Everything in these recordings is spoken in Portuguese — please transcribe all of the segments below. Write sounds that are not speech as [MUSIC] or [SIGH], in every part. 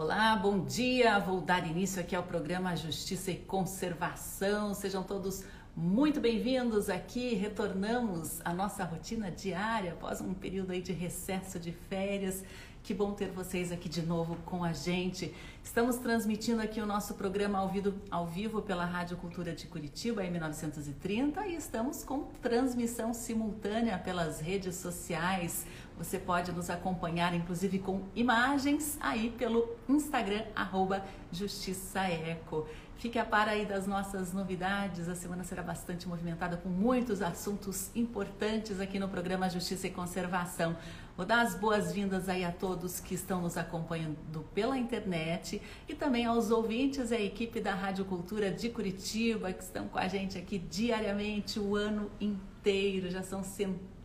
Olá, bom dia. Vou dar início aqui ao programa Justiça e Conservação. Sejam todos muito bem-vindos aqui. Retornamos à nossa rotina diária após um período aí de recesso de férias. Que bom ter vocês aqui de novo com a gente. Estamos transmitindo aqui o nosso programa ao vivo, ao vivo pela Rádio Cultura de Curitiba, M930, e estamos com transmissão simultânea pelas redes sociais. Você pode nos acompanhar, inclusive com imagens, aí pelo Instagram, arroba Justiça Eco. Fique a par aí das nossas novidades. A semana será bastante movimentada com muitos assuntos importantes aqui no programa Justiça e Conservação. Vou dar as boas-vindas aí a todos que estão nos acompanhando pela internet e também aos ouvintes e à equipe da Rádio Cultura de Curitiba que estão com a gente aqui diariamente o ano inteiro. Já são centenas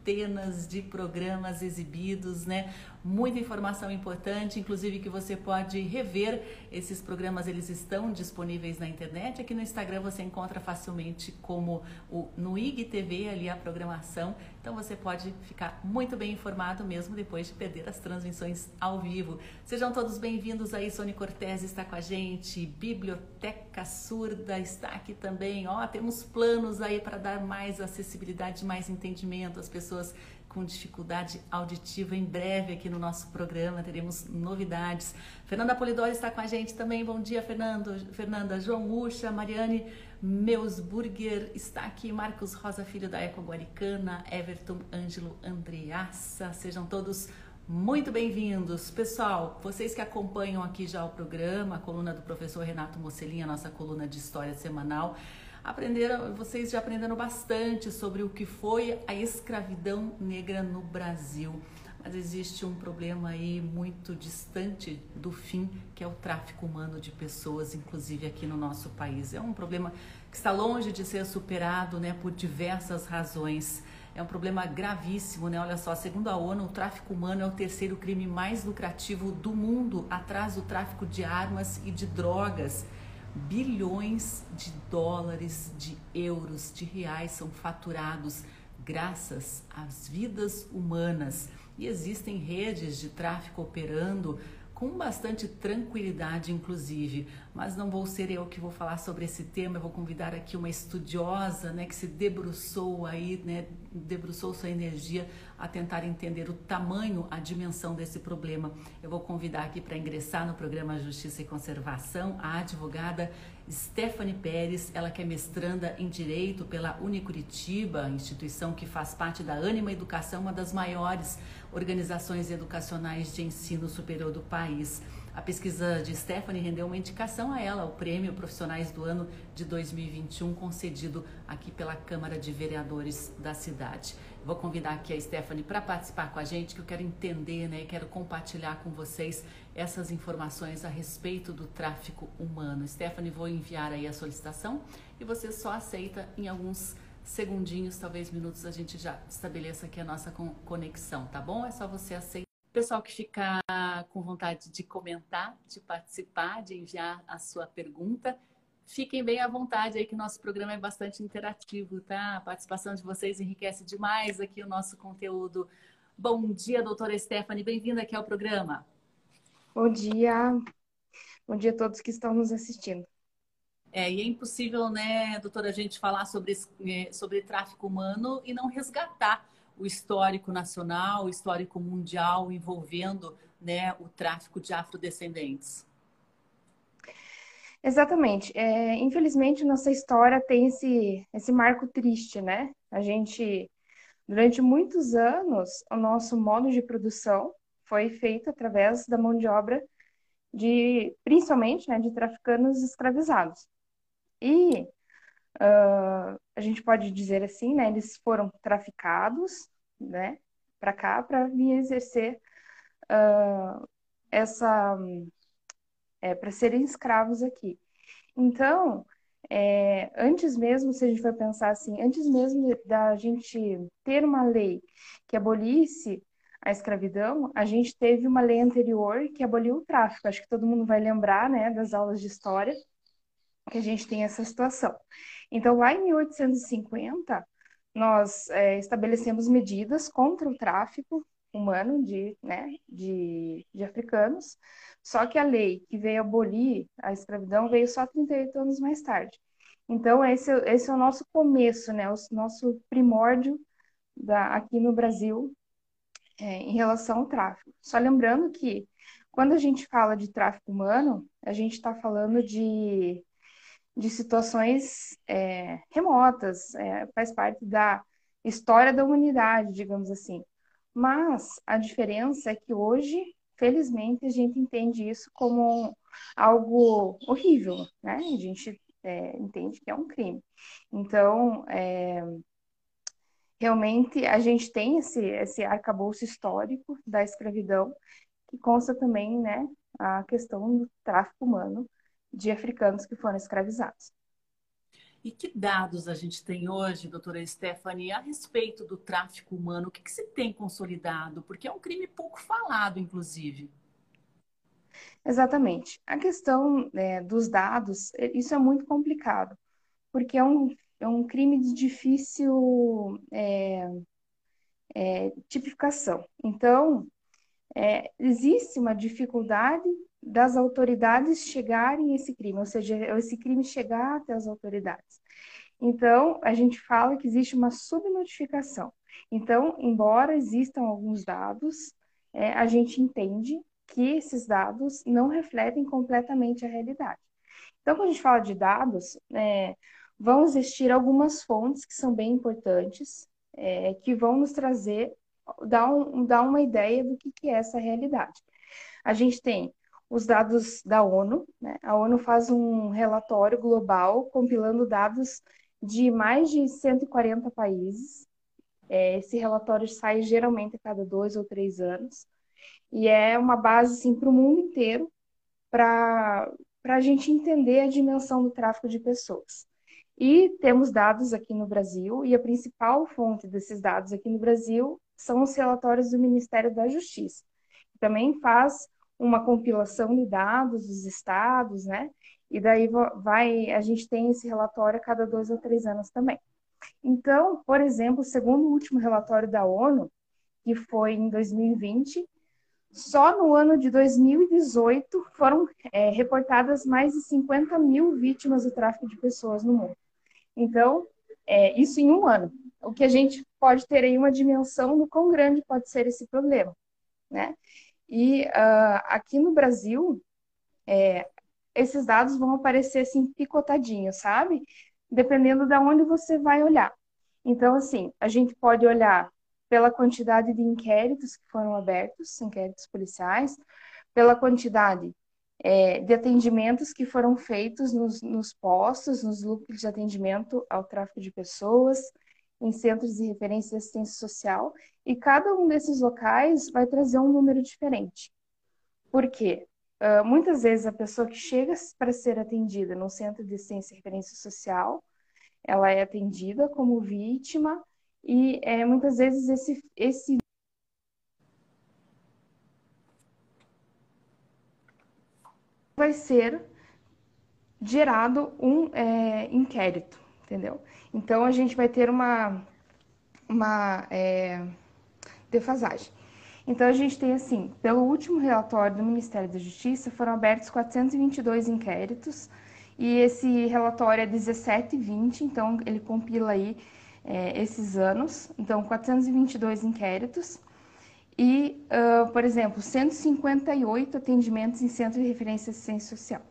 de programas exibidos, né? Muita informação importante, inclusive que você pode rever esses programas, eles estão disponíveis na internet. Aqui no Instagram você encontra facilmente como o no IGTV ali a programação. Então você pode ficar muito bem informado mesmo depois de perder as transmissões ao vivo. Sejam todos bem-vindos aí, Sônia Cortez está com a gente, Biblioteca Surda está aqui também. Ó, temos planos aí para dar mais acessibilidade, mais entendimento às pessoas com dificuldade auditiva. Em breve aqui no nosso programa teremos novidades. Fernanda Polidori está com a gente também. Bom dia, Fernando. Fernanda, João Ucha, Mariane Meusburger está aqui, Marcos Rosa Filho da Eco Guaricana, Everton Ângelo Andreassa. Sejam todos muito bem-vindos. Pessoal, vocês que acompanham aqui já o programa, a coluna do professor Renato Mocelin, a nossa coluna de história semanal, aprenderam, vocês já aprenderam bastante sobre o que foi a escravidão negra no Brasil. Mas existe um problema aí muito distante do fim, que é o tráfico humano de pessoas, inclusive aqui no nosso país. É um problema que está longe de ser superado, né, por diversas razões. É um problema gravíssimo, né? Olha só, segundo a ONU, o tráfico humano é o terceiro crime mais lucrativo do mundo, atrás do tráfico de armas e de drogas bilhões de dólares, de euros, de reais são faturados graças às vidas humanas. E existem redes de tráfico operando com bastante tranquilidade, inclusive. Mas não vou ser eu que vou falar sobre esse tema, eu vou convidar aqui uma estudiosa, né, que se debruçou aí, né, debruçou sua energia a tentar entender o tamanho, a dimensão desse problema. Eu vou convidar aqui para ingressar no programa Justiça e Conservação a advogada Stephanie Pérez, ela que é mestranda em Direito pela Unicuritiba, instituição que faz parte da Anima Educação, uma das maiores organizações educacionais de ensino superior do país. A pesquisa de Stephanie rendeu uma indicação a ela, o Prêmio Profissionais do Ano de 2021, concedido aqui pela Câmara de Vereadores da cidade. Vou convidar aqui a Stephanie para participar com a gente, que eu quero entender, né, quero compartilhar com vocês essas informações a respeito do tráfico humano. Stephanie, vou enviar aí a solicitação e você só aceita em alguns segundinhos, talvez minutos, a gente já estabeleça aqui a nossa conexão, tá bom? É só você aceitar. Pessoal que ficar com vontade de comentar, de participar, de enviar a sua pergunta, fiquem bem à vontade aí que nosso programa é bastante interativo, tá? A participação de vocês enriquece demais aqui o nosso conteúdo. Bom dia, doutora Stephanie, bem-vinda aqui ao programa. Bom dia. Bom dia a todos que estão nos assistindo. É, e é impossível, né, doutora, a gente falar sobre, é, sobre tráfico humano e não resgatar o histórico nacional, o histórico mundial envolvendo né, o tráfico de afrodescendentes. Exatamente. É, infelizmente, nossa história tem esse, esse marco triste, né? A gente, durante muitos anos, o nosso modo de produção foi feito através da mão de obra de, principalmente, né, de traficantes escravizados. E uh, a gente pode dizer assim, né, eles foram traficados, né, para cá para vir exercer uh, essa, é, para serem escravos aqui. Então, é, antes mesmo, se a gente for pensar assim, antes mesmo da gente ter uma lei que abolisse a escravidão, a gente teve uma lei anterior que aboliu o tráfico. Acho que todo mundo vai lembrar, né, das aulas de história, que a gente tem essa situação. Então, lá em 1850, nós é, estabelecemos medidas contra o tráfico humano de, né, de, de africanos, só que a lei que veio abolir a escravidão veio só 38 anos mais tarde. Então, esse, esse é o nosso começo, né, o nosso primórdio da, aqui no Brasil é, em relação ao tráfico. Só lembrando que quando a gente fala de tráfico humano, a gente está falando de, de situações é, remotas, é, faz parte da história da humanidade, digamos assim. Mas a diferença é que hoje, felizmente, a gente entende isso como algo horrível, né? A gente é, entende que é um crime. Então, é, realmente, a gente tem esse, esse arcabouço histórico da escravidão, que consta também, né, a questão do tráfico humano de africanos que foram escravizados. E que dados a gente tem hoje, doutora Stephanie, a respeito do tráfico humano? O que, que se tem consolidado? Porque é um crime pouco falado, inclusive. Exatamente. A questão é, dos dados, é, isso é muito complicado, porque é um, é um crime de difícil é, é, tipificação. Então, é, existe uma dificuldade das autoridades chegarem a esse crime, ou seja, esse crime chegar até as autoridades. Então, a gente fala que existe uma subnotificação. Então, embora existam alguns dados, é, a gente entende que esses dados não refletem completamente a realidade. Então, quando a gente fala de dados, é, vão existir algumas fontes que são bem importantes, é, que vão nos trazer, dar, um, dar uma ideia do que, que é essa realidade. A gente tem os dados da ONU. Né? A ONU faz um relatório global compilando dados de mais de 140 países. É, esse relatório sai geralmente a cada dois ou três anos e é uma base assim, para o mundo inteiro para a gente entender a dimensão do tráfico de pessoas. E temos dados aqui no Brasil, e a principal fonte desses dados aqui no Brasil são os relatórios do Ministério da Justiça. Também faz uma compilação de dados dos estados, né? E daí vai, a gente tem esse relatório a cada dois ou três anos também. Então, por exemplo, segundo o último relatório da ONU, que foi em 2020, só no ano de 2018 foram é, reportadas mais de 50 mil vítimas do tráfico de pessoas no mundo. Então, é, isso em um ano. O que a gente pode ter aí uma dimensão do quão grande pode ser esse problema, né? E uh, aqui no Brasil, é, esses dados vão aparecer assim picotadinhos, sabe? Dependendo de onde você vai olhar. Então, assim, a gente pode olhar pela quantidade de inquéritos que foram abertos, inquéritos policiais, pela quantidade é, de atendimentos que foram feitos nos, nos postos, nos núcleos de atendimento ao tráfico de pessoas, em centros de referência de assistência social, e cada um desses locais vai trazer um número diferente. Por quê? Uh, muitas vezes a pessoa que chega para ser atendida no centro de assistência e referência social, ela é atendida como vítima e é, muitas vezes esse, esse vai ser gerado um é, inquérito, entendeu? Então a gente vai ter uma, uma é, defasagem. Então a gente tem assim, pelo último relatório do Ministério da Justiça, foram abertos 422 inquéritos e esse relatório é 17 e 20, então ele compila aí é, esses anos, então 422 inquéritos e, uh, por exemplo, 158 atendimentos em centro de referência de assistência social.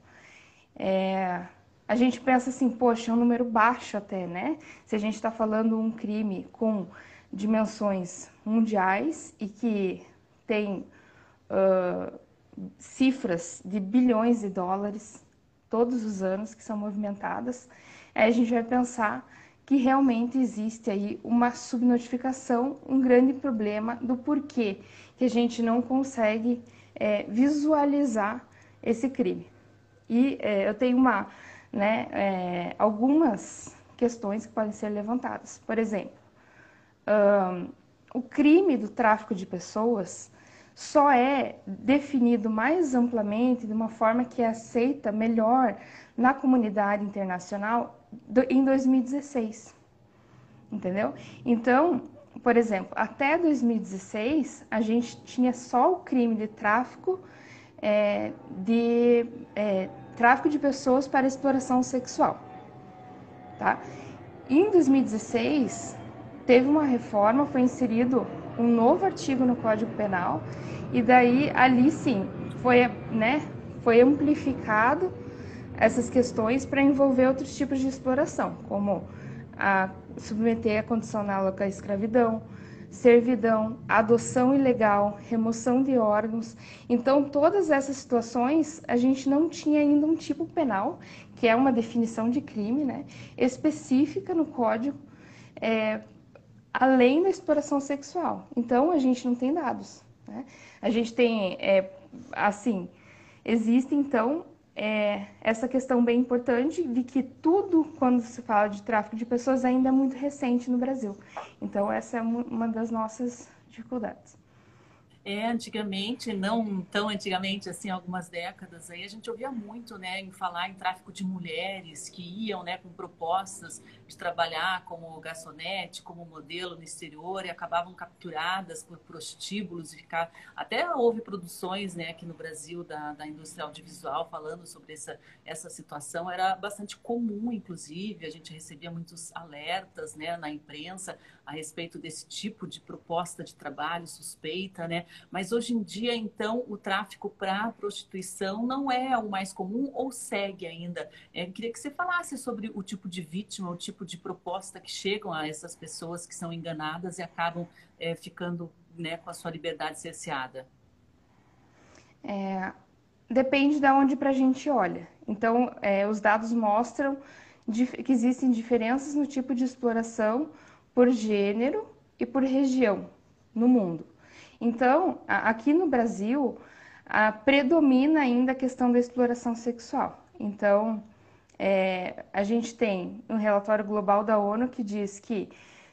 É, a gente pensa assim, poxa, é um número baixo até, né? Se a gente está falando um crime com dimensões mundiais e que tem uh, cifras de bilhões de dólares todos os anos que são movimentadas, aí a gente vai pensar que realmente existe aí uma subnotificação, um grande problema do porquê que a gente não consegue é, visualizar esse crime. E é, eu tenho uma né, é, algumas questões que podem ser levantadas. Por exemplo, um, o crime do tráfico de pessoas só é definido mais amplamente, de uma forma que é aceita melhor na comunidade internacional do, em 2016. Entendeu? Então, por exemplo, até 2016 a gente tinha só o crime de tráfico é, de é, tráfico de pessoas para exploração sexual, tá? Em 2016 teve uma reforma, foi inserido um novo artigo no Código Penal e daí ali sim foi, né, foi amplificado essas questões para envolver outros tipos de exploração, como a submeter a condição análoga à escravidão, servidão, adoção ilegal, remoção de órgãos. Então, todas essas situações, a gente não tinha ainda um tipo penal, que é uma definição de crime, né, específica no código, é, além da exploração sexual. Então, a gente não tem dados. Né? A gente tem, é, assim, existe então é, essa questão bem importante de que tudo, quando se fala de tráfico de pessoas, ainda é muito recente no Brasil. Então, essa é uma das nossas dificuldades. É, antigamente, não tão antigamente, assim, algumas décadas aí, a gente ouvia muito, né, em falar em tráfico de mulheres que iam, né, com propostas de trabalhar como garçonete, como modelo no exterior e acabavam capturadas por prostíbulos e ficar... Até houve produções, né, aqui no Brasil da, da indústria audiovisual falando sobre essa, essa situação. Era bastante comum, inclusive, a gente recebia muitos alertas, né, na imprensa a respeito desse tipo de proposta de trabalho suspeita, né? Mas hoje em dia, então, o tráfico para prostituição não é o mais comum ou segue ainda? É, queria que você falasse sobre o tipo de vítima, o tipo de proposta que chegam a essas pessoas que são enganadas e acabam é, ficando né, com a sua liberdade cerceada. É, depende de onde para a gente olha. Então, é, os dados mostram que existem diferenças no tipo de exploração por gênero e por região no mundo. Então, aqui no Brasil, predomina ainda a questão da exploração sexual. Então, é, a gente tem um relatório global da ONU que diz que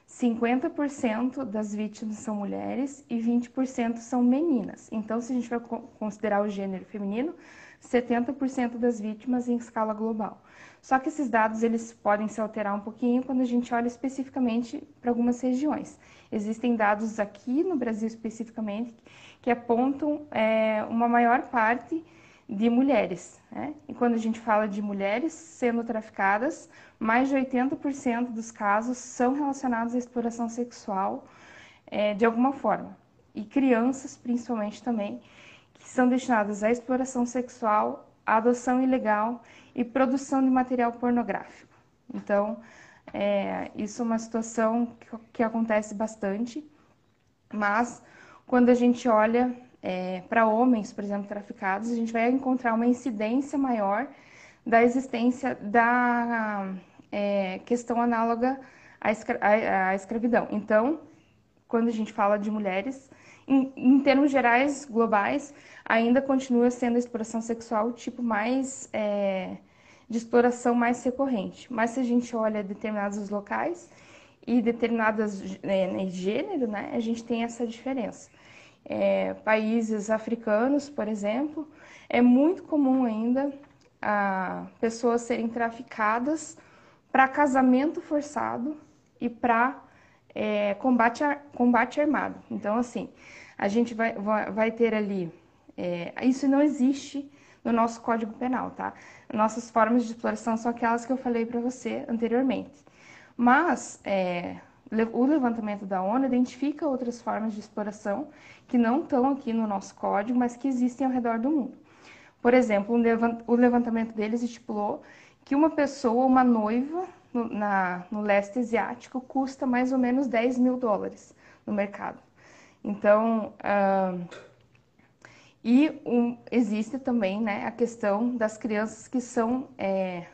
50% das vítimas são mulheres e 20% são meninas. Então, se a gente vai considerar o gênero feminino, 70% das vítimas em escala global. Só que esses dados eles podem se alterar um pouquinho quando a gente olha especificamente para algumas regiões. Existem dados aqui no Brasil especificamente que apontam é, uma maior parte de mulheres. Né? E quando a gente fala de mulheres sendo traficadas, mais de 80% dos casos são relacionados à exploração sexual é, de alguma forma. E crianças, principalmente também, que são destinadas à exploração sexual, à adoção ilegal e produção de material pornográfico. Então, é, isso é uma situação que, que, acontece bastante, mas quando a gente olha é, para homens, por exemplo, traficados, a gente vai encontrar uma incidência maior da existência da é, questão análoga à, escra à, escravidão. Então, quando a gente fala de mulheres, em, em, termos gerais, globais, ainda continua sendo a exploração sexual o tipo mais é, de exploração mais recorrente. Mas se a gente olha determinados locais e determinadas é, gênero, né, a gente tem essa diferença. É, países africanos, por exemplo, é muito comum ainda a pessoas serem traficadas para casamento forçado e para é, combate, combate armado. Então, assim, a gente vai, vai ter ali. É, isso não existe no nosso Código Penal, tá? Nossas formas de exploração são aquelas que eu falei para você anteriormente. Mas é, o levantamento da ONU identifica outras formas de exploração que não estão aqui no nosso código, mas que existem ao redor do mundo. Por exemplo, o levantamento deles estipulou que uma pessoa, uma noiva no, na, no leste asiático, custa mais ou menos 10 mil dólares no mercado. Então, uh, e um, existe também né, a questão das crianças que são é,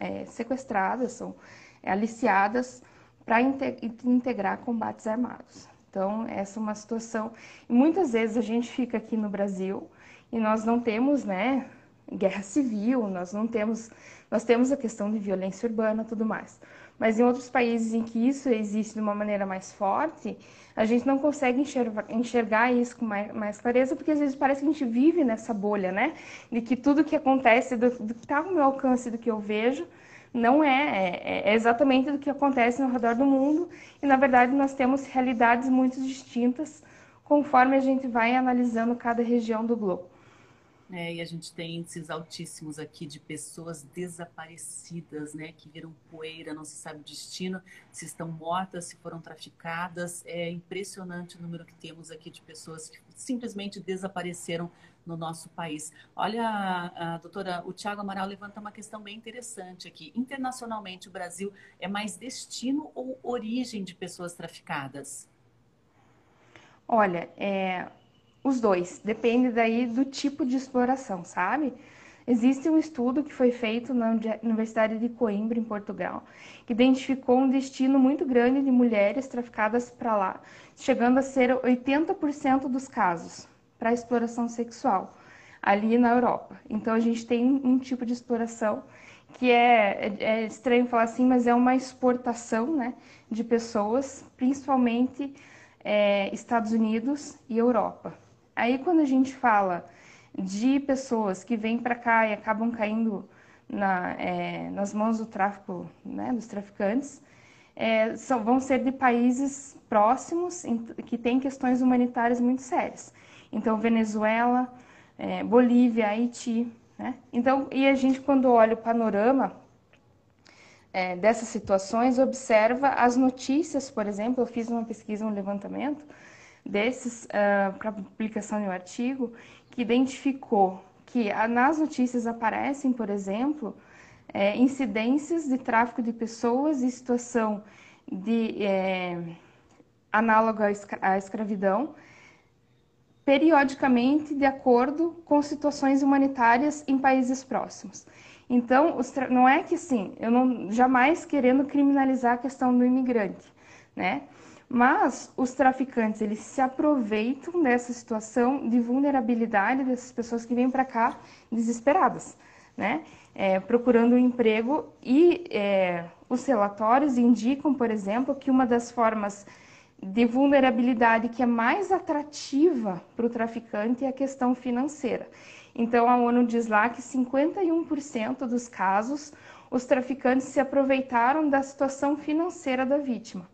é, sequestradas, são é, aliciadas para integrar combates armados. Então, essa é uma situação. E muitas vezes a gente fica aqui no Brasil e nós não temos né, guerra civil, nós não temos. Nós temos a questão de violência urbana tudo mais. Mas em outros países em que isso existe de uma maneira mais forte, a gente não consegue enxergar, enxergar isso com mais, mais, clareza, porque às vezes parece que a gente vive nessa bolha, né? De que tudo que acontece, do, do que está ao meu alcance, do que eu vejo, não é, é, é exatamente do que acontece ao redor do mundo e na verdade nós temos realidades muito distintas conforme a gente vai analisando cada região do globo. É, e a gente tem índices altíssimos aqui de pessoas desaparecidas, né, que viram poeira, não se sabe o destino, se estão mortas, se foram traficadas. É impressionante o número que temos aqui de pessoas que simplesmente desapareceram no nosso país. Olha, a, a doutora, o Tiago Amaral levanta uma questão bem interessante aqui. Internacionalmente, o Brasil é mais destino ou origem de pessoas traficadas? Olha, é, os dois, depende daí do tipo de exploração, sabe? Existe um estudo que foi feito na Universidade de Coimbra, em Portugal, que identificou um destino muito grande de mulheres traficadas para lá, chegando a ser 80% dos casos para exploração sexual ali na Europa. Então a gente tem um tipo de exploração que é, é, é estranho falar assim, mas é uma exportação né, de pessoas, principalmente é, Estados Unidos e Europa. Aí quando a gente fala de pessoas que vêm para cá e acabam caindo na, é, nas mãos do tráfico, né, dos traficantes, é, são, vão ser de países próximos em, que têm questões humanitárias muito sérias. Então, Venezuela, é, Bolívia, Haiti. Né? Então, e a gente, quando olha o panorama é, dessas situações, observa as notícias, por exemplo, eu fiz uma pesquisa, um levantamento, desses uh, ah, para publicação de um artigo que identificou que nas notícias aparecem, por exemplo, é, incidências de tráfico de pessoas e situação de é, análoga à escravidão, periodicamente de acordo com situações humanitárias em países próximos. Então, não é que sim, eu não jamais querendo criminalizar a questão do imigrante, né? Mas os traficantes, eles se aproveitam dessa situação de vulnerabilidade dessas pessoas que vêm para cá desesperadas, né? É, procurando um emprego e é, os relatórios indicam, por exemplo, que uma das formas de vulnerabilidade que é mais atrativa para o traficante é a questão financeira. Então, a ONU diz lá que 51% dos casos os traficantes se aproveitaram da situação financeira da vítima.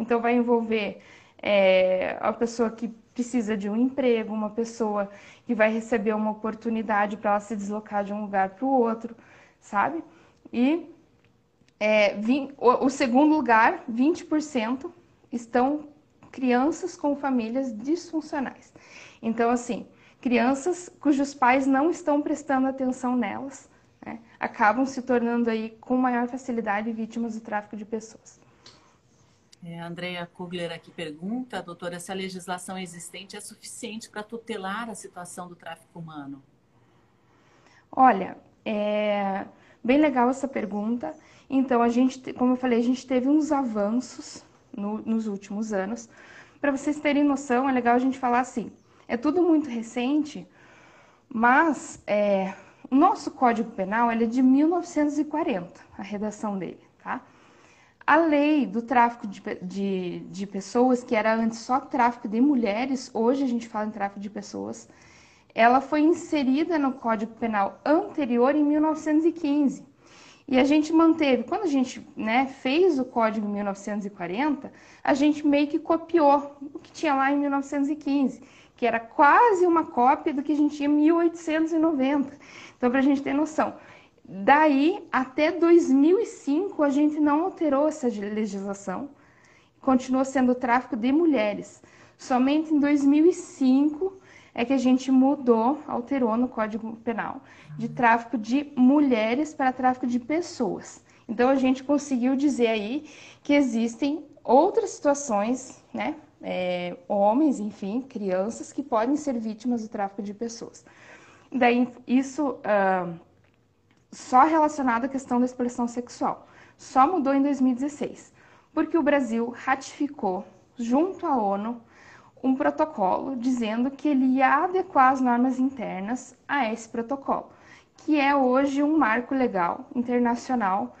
Então, vai envolver é, a pessoa que precisa de um emprego, uma pessoa que vai receber uma oportunidade para ela se deslocar de um lugar para o outro, sabe? E é, o, o segundo lugar, 20%, estão crianças com famílias disfuncionais. Então, assim, crianças cujos pais não estão prestando atenção nelas, né, acabam se tornando aí com maior facilidade vítimas do tráfico de pessoas. É, a Andrea Kugler aqui pergunta, doutora, se a legislação existente é suficiente para tutelar a situação do tráfico humano? Olha, é bem legal essa pergunta. Então, a gente, como eu falei, a gente teve uns avanços no, nos últimos anos. Para vocês terem noção, é legal a gente falar assim: é tudo muito recente, mas é, o nosso Código Penal ele é de 1940, a redação dele, tá? A lei do tráfico de, de, de pessoas, que era antes só tráfico de mulheres, hoje a gente fala em tráfico de pessoas, ela foi inserida no Código Penal anterior em 1915. E a gente manteve, quando a gente né, fez o Código 1940, a gente meio que copiou o que tinha lá em 1915, que era quase uma cópia do que a gente tinha em 1890. Então, para a gente ter noção, Daí até 2005 a gente não alterou essa legislação, continuou sendo tráfico de mulheres. Somente em 2005 é que a gente mudou, alterou no Código Penal, de tráfico de mulheres para tráfico de pessoas. Então a gente conseguiu dizer aí que existem outras situações, né? É, homens, enfim, crianças que podem ser vítimas do tráfico de pessoas. Daí isso. Uh, só relacionado à questão da expressão sexual. Só mudou em 2016, porque o Brasil ratificou, junto à ONU, um protocolo dizendo que ele ia adequar as normas internas a esse protocolo, que é hoje um marco legal internacional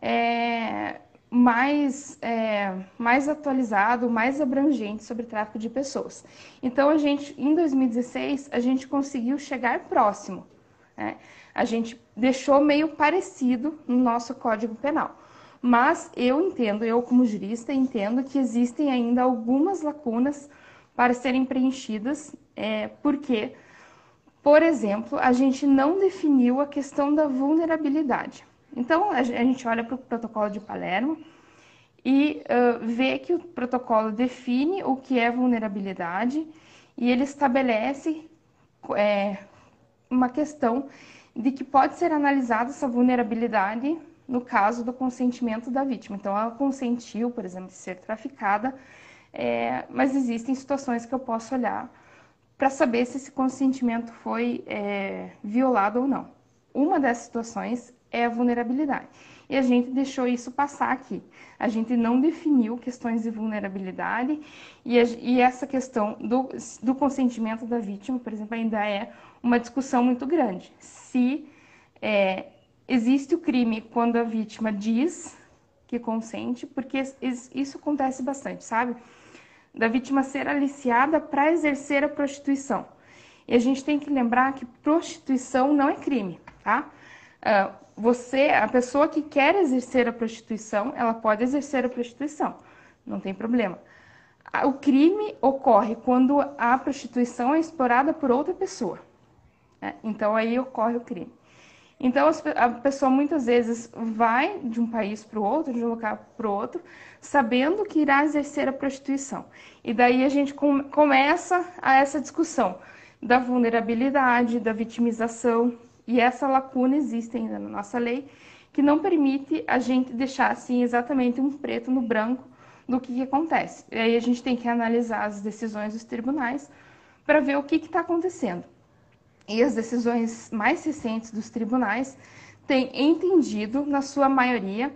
é, mais, é, mais atualizado, mais abrangente sobre tráfico de pessoas. Então, a gente, em 2016, a gente conseguiu chegar próximo Né? A gente deixou meio parecido no nosso Código Penal. Mas eu entendo, eu como jurista entendo que existem ainda algumas lacunas para serem preenchidas, é, porque, por exemplo, a gente não definiu a questão da vulnerabilidade. Então, a gente olha para o protocolo de Palermo e uh, vê que o protocolo define o que é vulnerabilidade e ele estabelece é, uma questão de que pode ser analisada essa vulnerabilidade no caso do consentimento da vítima. Então, ela consentiu, por exemplo, de ser traficada, é, mas existem situações que eu posso olhar para saber se esse consentimento foi é, violado ou não. Uma dessas situações é a vulnerabilidade. E a gente deixou isso passar aqui. A gente não definiu questões de vulnerabilidade e, a, e essa questão do, do consentimento da vítima, por exemplo, ainda é uma discussão muito grande. Se é, existe o crime quando a vítima diz que consente, porque isso acontece bastante, sabe? Da vítima ser aliciada para exercer a prostituição. E a gente tem que lembrar que prostituição não é crime, tá? Uh, você, a pessoa que quer exercer a prostituição, ela pode exercer a prostituição, não tem problema. O crime ocorre quando a prostituição é explorada por outra pessoa. Né? Então aí ocorre o crime. Então a pessoa muitas vezes vai de um país para o outro, de um lugar para o outro, sabendo que irá exercer a prostituição. E daí a gente começa a essa discussão da vulnerabilidade, da vitimização, e essa lacuna existe ainda na nossa lei, que não permite a gente deixar assim exatamente um preto no branco do que, que acontece. E aí a gente tem que analisar as decisões dos tribunais para ver o que está acontecendo. E as decisões mais recentes dos tribunais têm entendido, na sua maioria,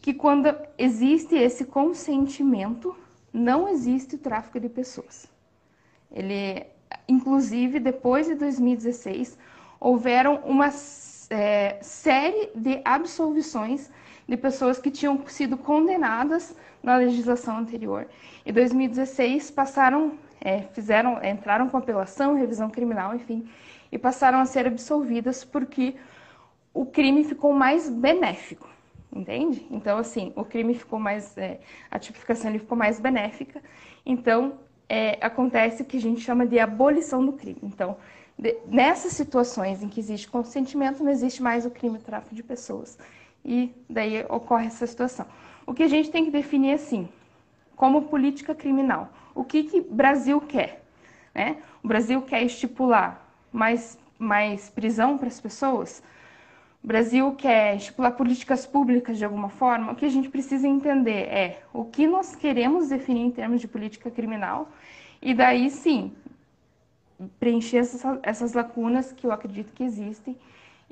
que quando existe esse consentimento, não existe o tráfico de pessoas. Ele, inclusive, depois de 2016, houveram uma é, série de absolvições de pessoas que tinham sido condenadas na legislação anterior. Em 2016 passaram, é, fizeram, entraram com apelação, revisão criminal, enfim, e passaram a ser absolvidas porque o crime ficou mais benéfico, entende? Então, assim, o crime ficou mais, é, a tipificação ele ficou mais benéfica. Então, é, acontece o que a gente chama de abolição do crime. Então, de, nessas situações em que existe consentimento, não existe mais o crime de tráfico de pessoas. E daí ocorre essa situação. O que a gente tem que definir assim, como política criminal, o que que Brasil quer? Né? O Brasil quer estipular mais, mais prisão para as pessoas? O Brasil quer estipular políticas públicas de alguma forma? O que a gente precisa entender é o que nós queremos definir em termos de política criminal e daí sim preencher essas, essas lacunas que eu acredito que existem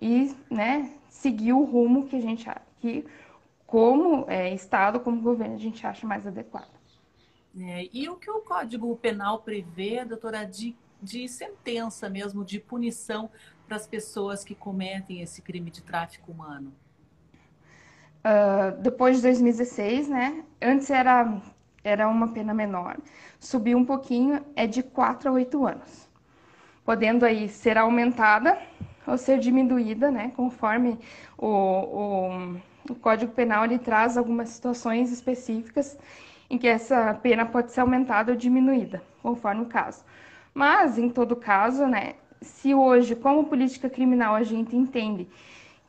e né, seguir o rumo que a gente que como é, Estado, como governo, a gente acha mais adequado. É, e o que o Código Penal prevê, doutora, de, de sentença mesmo, de punição para as pessoas que cometem esse crime de tráfico humano? Uh, depois de 2016, né? Antes era, era uma pena menor, subiu um pouquinho, é de 4 a 8 anos podendo aí ser aumentada ou ser diminuída, né, conforme o, o, o Código Penal ele traz algumas situações específicas em que essa pena pode ser aumentada ou diminuída, conforme o caso. Mas, em todo caso, né, se hoje, como política criminal, a gente entende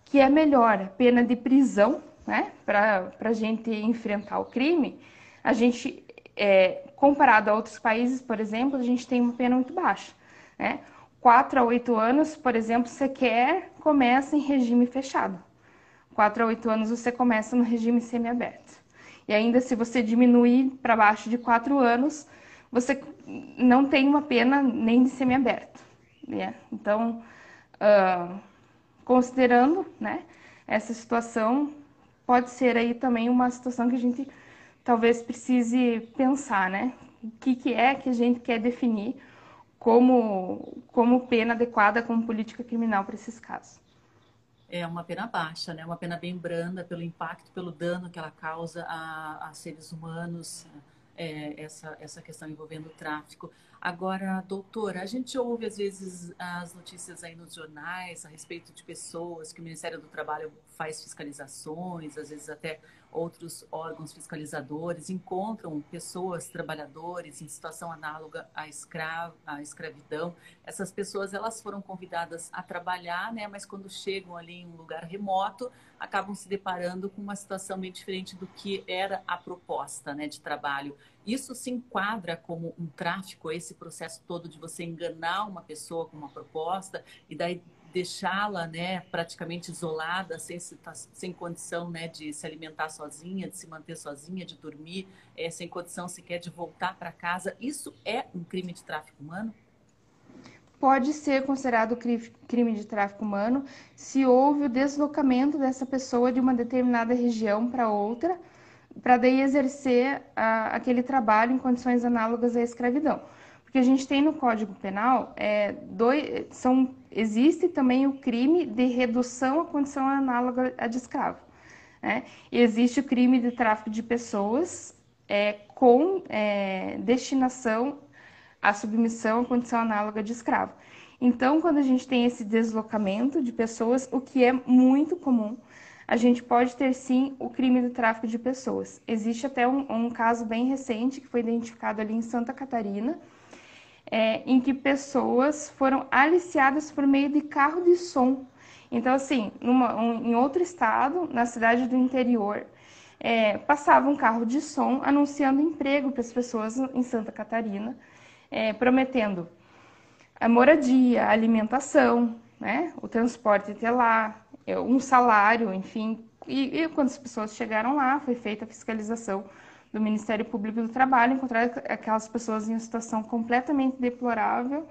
que é melhor a pena de prisão, né, para a gente enfrentar o crime, a gente, é, comparado a outros países, por exemplo, a gente tem uma pena muito baixa. Né? 4 a 8 anos, por exemplo, você quer, começa em regime fechado. 4 a 8 anos você começa no regime semiaberto. E ainda se você diminuir para baixo de 4 anos, você não tem uma pena nem de semiaberto. Né? Então, uh, considerando né, essa situação, pode ser aí também uma situação que a gente talvez precise pensar, né? O que, que é que a gente quer definir como, como pena adequada como política criminal para esses casos. É uma pena baixa, né? Uma pena bem branda pelo impacto, pelo dano que ela causa a, a seres humanos, é, essa, essa questão envolvendo o tráfico. Agora, doutora, a gente ouve às vezes as notícias aí nos jornais a respeito de pessoas que o Ministério do Trabalho faz fiscalizações, às vezes até outros órgãos fiscalizadores encontram pessoas, trabalhadores em situação análoga à, escravo, à escravidão. Essas pessoas elas foram convidadas a trabalhar, né? Mas quando chegam ali em um lugar remoto, acabam se deparando com uma situação bem diferente do que era a proposta, né, de trabalho. Isso se enquadra como um tráfico, esse processo todo de você enganar uma pessoa com uma proposta e daí deixá-la né, praticamente isolada, sem, sem condição né, de se alimentar sozinha, de se manter sozinha, de dormir, é, sem condição sequer de voltar para casa. Isso é um crime de tráfico humano? Pode ser considerado crime de tráfico humano se houve o deslocamento dessa pessoa de uma determinada região para outra, para daí exercer a, aquele trabalho em condições análogas à escravidão. Porque a gente tem no Código Penal, é, dois, são, existe também o crime de redução à condição análoga à de escravo. Né? E existe o crime de tráfico de pessoas é, com é, destinação à submissão à condição análoga de escravo. Então, quando a gente tem esse deslocamento de pessoas, o que é muito comum, a gente pode ter sim o crime do tráfico de pessoas. Existe até um, um caso bem recente que foi identificado ali em Santa Catarina, é, em que pessoas foram aliciadas por meio de carro de som. Então, assim, numa, um, em outro estado, na cidade do interior, é, passava um carro de som anunciando emprego para as pessoas em Santa Catarina, é, prometendo a moradia, a alimentação, né, o transporte até lá, é, um salário, enfim. E, e quando as pessoas chegaram lá, foi feita a fiscalização do Ministério Público do Trabalho, encontrar aquelas pessoas em situação completamente deplorável,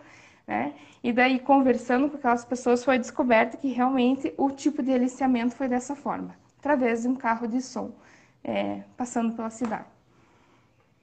né? E daí, conversando com aquelas pessoas, foi descoberto que realmente o tipo de aliciamento foi dessa forma, através de um carro de som, é, passando pela cidade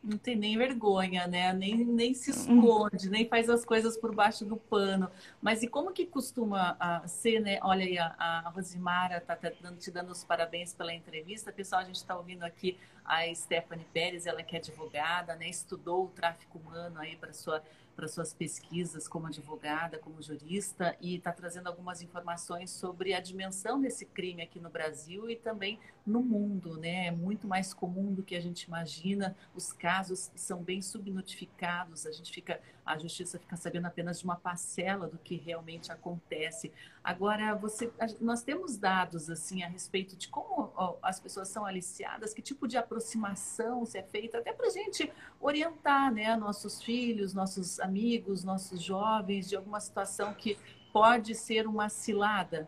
não tem nem vergonha, né? Nem, nem se esconde, nem faz as coisas por baixo do pano. Mas e como que costuma uh, ser, né? Olha aí, a, a Rosimara está tá te dando os parabéns pela entrevista. Pessoal, a gente está ouvindo aqui a Stephanie Pérez, ela que é advogada, né? Estudou o tráfico humano aí para sua para suas pesquisas como advogada, como jurista, e está trazendo algumas informações sobre a dimensão desse crime aqui no Brasil e também no mundo, né? É muito mais comum do que a gente imagina. Os casos são bem subnotificados. A gente fica, a justiça fica sabendo apenas de uma parcela do que realmente acontece. Agora, você, nós temos dados assim a respeito de como as pessoas são aliciadas, que tipo de aproximação se é feita, até para a gente orientar, né, nossos filhos, nossos amigos, nossos jovens de alguma situação que pode ser uma cilada.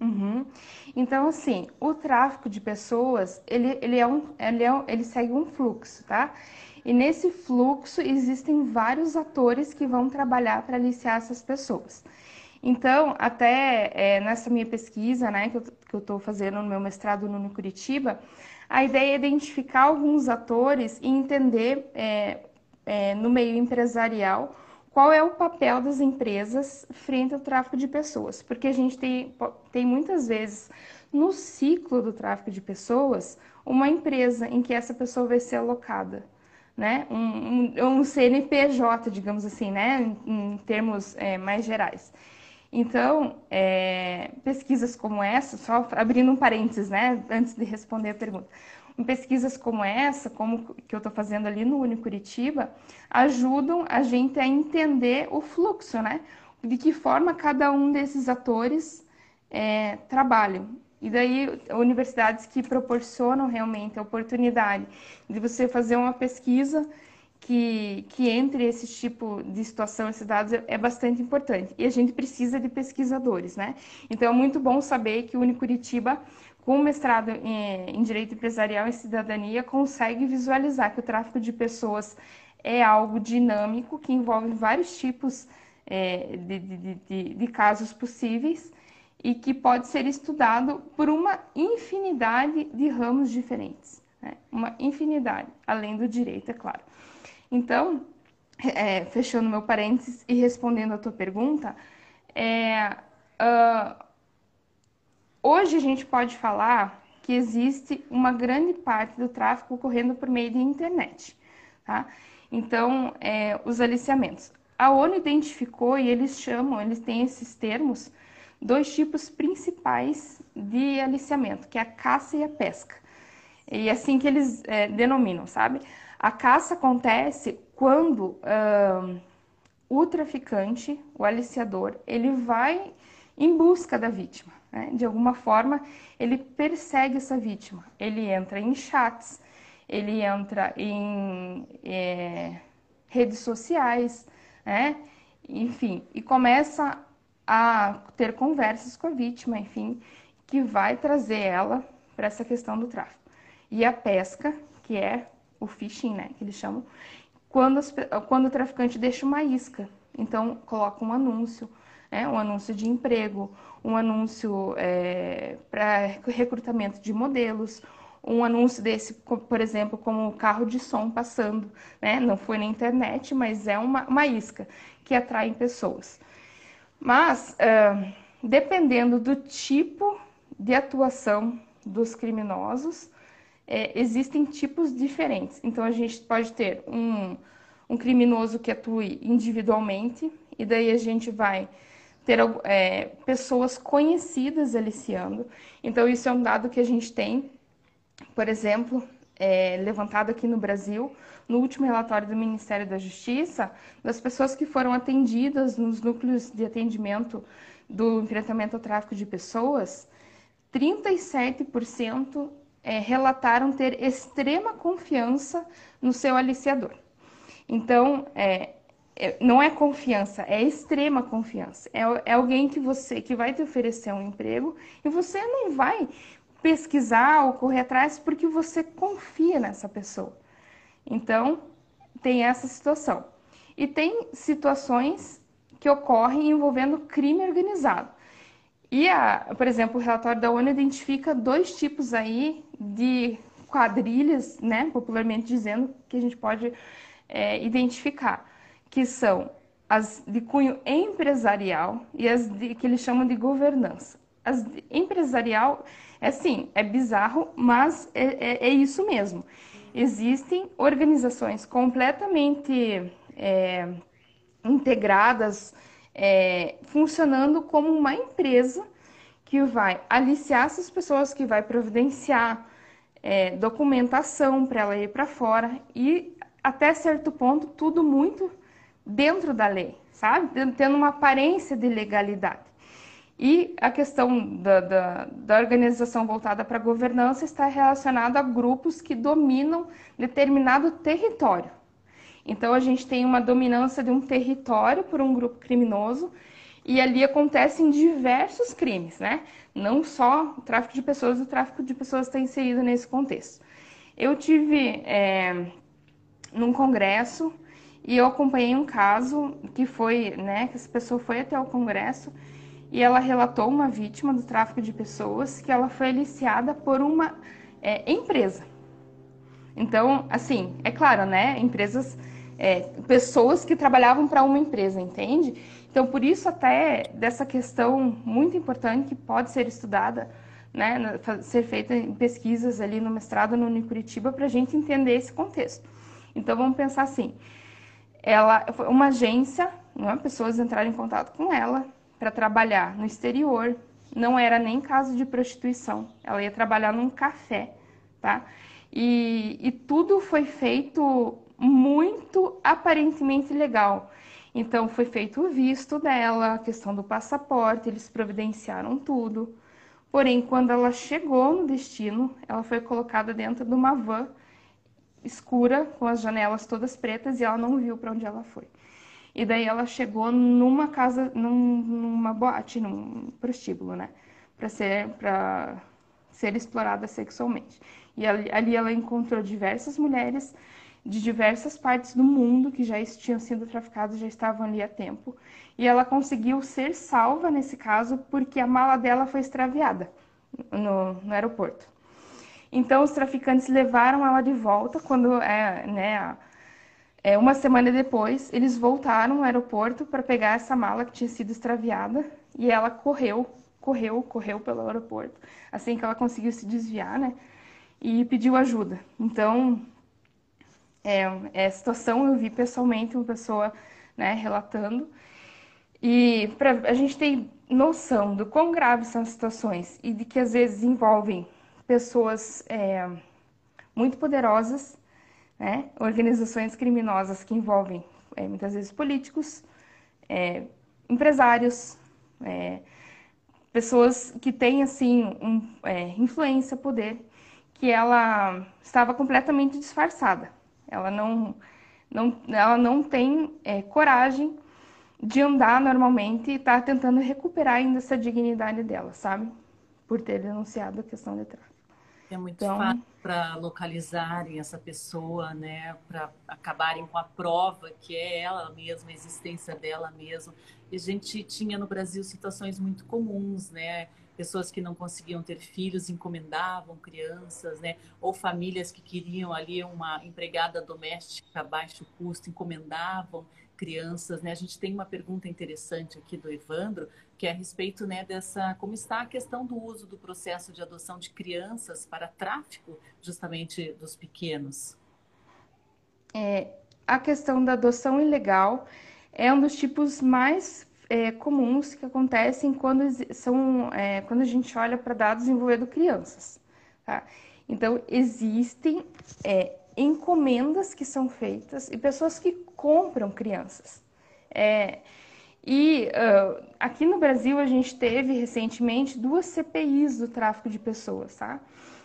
Uhum. Então, assim, o tráfico de pessoas, ele, ele, é um, ele, é, ele segue um fluxo, tá? E nesse fluxo existem vários atores que vão trabalhar para aliciar essas pessoas. Então, até é, nessa minha pesquisa, né, que eu estou fazendo no meu mestrado no Curitiba, a ideia é identificar alguns atores e entender é, é, no meio empresarial qual é o papel das empresas frente ao tráfico de pessoas. Porque a gente tem, tem muitas vezes no ciclo do tráfico de pessoas uma empresa em que essa pessoa vai ser alocada. Né? Um, um, um CNPJ, digamos assim, né? em, em termos é, mais gerais. Então, é, pesquisas como essa, só abrindo um parênteses, né, antes de responder a pergunta, pesquisas como essa, como que eu estou fazendo ali no Unicuritiba, ajudam a gente a entender o fluxo, né? De que forma cada um desses atores é, trabalham. E daí, universidades que proporcionam realmente a oportunidade de você fazer uma pesquisa que, que entre esse tipo de situação, esses dados, é, é bastante importante. E a gente precisa de pesquisadores, né? Então, é muito bom saber que o Unicuritiba, com mestrado em, Direito Empresarial e Cidadania, consegue visualizar que o tráfico de pessoas é algo dinâmico, que envolve vários tipos é, de, de, de, de casos possíveis e que pode ser estudado por uma infinidade de ramos diferentes. Né? Uma infinidade, além do direito, é claro. Então, é, fechando meu parênteses e respondendo a tua pergunta, é, uh, hoje a gente pode falar que existe uma grande parte do tráfico ocorrendo por meio de internet. Tá? Então, é, os aliciamentos. A ONU identificou e eles chamam, eles têm esses termos, dois tipos principais de aliciamento, que é a caça e a pesca. E é assim que eles é, denominam, sabe? A caça acontece quando uh, o traficante, o aliciador, ele vai em busca da vítima. Né? De alguma forma, ele persegue essa vítima. Ele entra em chats, ele entra em é, redes sociais, né? enfim, e começa a ter conversas com a vítima, enfim, que vai trazer ela para essa questão do tráfico. E a pesca, que é o phishing, né, que eles chamam, quando, as, quando o traficante deixa uma isca, então coloca um anúncio, né, um anúncio de emprego, um anúncio é, para recrutamento de modelos, um anúncio desse, por exemplo, como o carro de som passando, né? Não foi na internet, mas é uma, uma isca que atrai pessoas. Mas, uh, dependendo do tipo de atuação dos criminosos, é, existem tipos diferentes. Então, a gente pode ter um, um criminoso que atue individualmente, e daí a gente vai ter é, pessoas conhecidas aliciando. Então, isso é um dado que a gente tem por exemplo, é, levantado aqui no Brasil, no último relatório do Ministério da Justiça, das pessoas que foram atendidas nos núcleos de atendimento do enfrentamento ao tráfico de pessoas, 37% é, relataram ter extrema confiança no seu aliciador. Então, é, não é confiança, é extrema confiança. É, é alguém que você que vai te oferecer um emprego e você não vai pesquisar ou correr atrás porque você confia nessa pessoa. Então, tem essa situação. E tem situações que ocorrem envolvendo crime organizado. E, a, por exemplo, o relatório da ONU identifica dois tipos aí de quadrilhas, né, popularmente dizendo, que a gente pode é, identificar, que são as de cunho empresarial e as de, que eles chamam de governança. As de empresarial é sim, é bizarro, mas é, é, é isso mesmo. Existem organizações completamente é, integradas, é, funcionando como uma empresa que vai aliciar essas pessoas, que vai providenciar é, documentação para ela ir para fora e até certo ponto tudo muito dentro da lei, sabe? Tendo uma aparência de legalidade. E a questão da, da, da organização voltada para a governança está relacionada a grupos que dominam determinado território. Então, a gente tem uma dominância de um território por um grupo criminoso e ali acontecem diversos crimes, né? Não só o tráfico de pessoas, o tráfico de pessoas está inserido nesse contexto. Eu tive é, num congresso e eu acompanhei um caso que foi, né, que essa pessoa foi até o congresso e ela relatou uma vítima do tráfico de pessoas que ela foi aliciada por uma é, empresa. Então, assim, é claro, né? Empresas, é, pessoas que trabalhavam para uma empresa, entende? Então, por isso até dessa questão muito importante que pode ser estudada, né, ser feita em pesquisas ali no mestrado no Unicuritiba para a gente entender esse contexto. Então, vamos pensar assim, ela foi uma agência, não é? pessoas entraram em contato com ela, para trabalhar no exterior, não era nem caso de prostituição, ela ia trabalhar num café, tá? E, e tudo foi feito muito aparentemente legal. Então foi feito o visto dela, a questão do passaporte, eles providenciaram tudo. Porém, quando ela chegou no destino, ela foi colocada dentro de uma van escura, com as janelas todas pretas, e ela não viu para onde ela foi. E daí ela chegou numa casa, num, numa boate, num prostíbulo, né? Para ser, pra ser explorada sexualmente. E ali, ali ela encontrou diversas mulheres de diversas partes do mundo que já tinham sido traficadas, já estavam ali há tempo. E ela conseguiu ser salva nesse caso porque a mala dela foi extraviada no, no aeroporto. Então os traficantes levaram ela de volta quando é, né, é, uma semana depois, eles voltaram ao aeroporto para pegar essa mala que tinha sido extraviada e ela correu, correu, correu pelo aeroporto, assim que ela conseguiu se desviar, né? E pediu ajuda. Então, é, é, situação eu vi pessoalmente uma pessoa né, relatando. E para a gente ter noção do quão graves são as situações e de que às vezes envolvem pessoas é, muito poderosas, né, organizações criminosas que envolvem é, muitas vezes políticos, é, empresários, é, pessoas que têm assim um, é, influência, poder, que ela estava completamente disfarçada. Ela não, não, ela não tem é, coragem de andar normalmente e está tentando recuperar ainda essa dignidade dela, sabe? Por ter denunciado a questão de tráfico. É muito então, fácil para localizarem essa pessoa, né? Para acabarem com a prova que é ela mesma, a existência dela mesma. E a gente tinha no Brasil situações muito comuns, né? Pessoas que não conseguiam ter filhos encomendavam crianças, né? Ou famílias que queriam ali uma empregada doméstica a baixo custo encomendavam crianças, né? A gente tem uma pergunta interessante aqui do Evandro, que é a respeito, né, dessa como está a questão do uso do processo de adoção de crianças para tráfico, justamente dos pequenos. É, a questão da adoção ilegal é um dos tipos mais é, comuns que acontecem quando são é, quando a gente olha para dados envolvendo crianças. Tá? Então existem é, encomendas que são feitas e pessoas que compram crianças. É, e uh, aqui no Brasil a gente teve recentemente duas CPIs do tráfico de pessoas, tá?